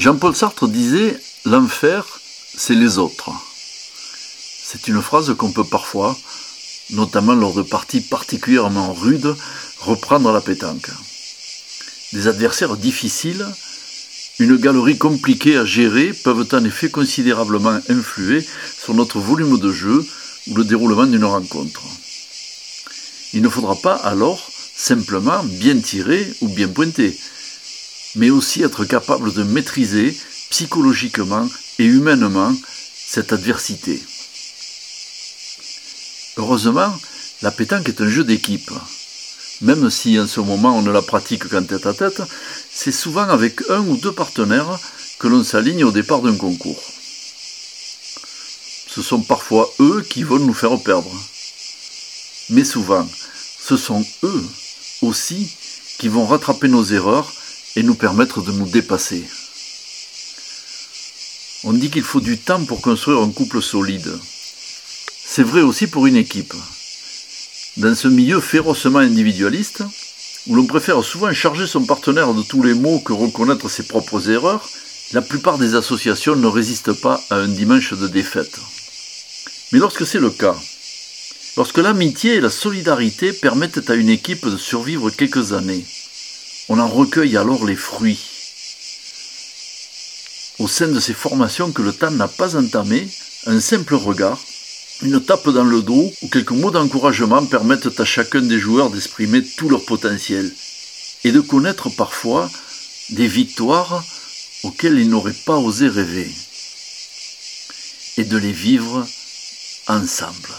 Jean-Paul Sartre disait L'enfer, c'est les autres. C'est une phrase qu'on peut parfois, notamment lors de parties particulièrement rudes, reprendre à la pétanque. Des adversaires difficiles, une galerie compliquée à gérer peuvent en effet considérablement influer sur notre volume de jeu ou le déroulement d'une rencontre. Il ne faudra pas alors simplement bien tirer ou bien pointer, mais aussi être capable de maîtriser psychologiquement et humainement cette adversité. Heureusement, la pétanque est un jeu d'équipe. Même si en ce moment on ne la pratique qu'en tête à tête, c'est souvent avec un ou deux partenaires que l'on s'aligne au départ d'un concours. Ce sont parfois eux qui vont nous faire perdre. Mais souvent, ce sont eux aussi qui vont rattraper nos erreurs et nous permettre de nous dépasser. On dit qu'il faut du temps pour construire un couple solide. C'est vrai aussi pour une équipe. Dans ce milieu férocement individualiste, où l'on préfère souvent charger son partenaire de tous les maux que reconnaître ses propres erreurs, la plupart des associations ne résistent pas à un dimanche de défaite. Mais lorsque c'est le cas, lorsque l'amitié et la solidarité permettent à une équipe de survivre quelques années, on en recueille alors les fruits. Au sein de ces formations que le temps n'a pas entamées, un simple regard, une tape dans le dos ou quelques mots d'encouragement permettent à chacun des joueurs d'exprimer tout leur potentiel et de connaître parfois des victoires auxquelles ils n'auraient pas osé rêver et de les vivre ensemble.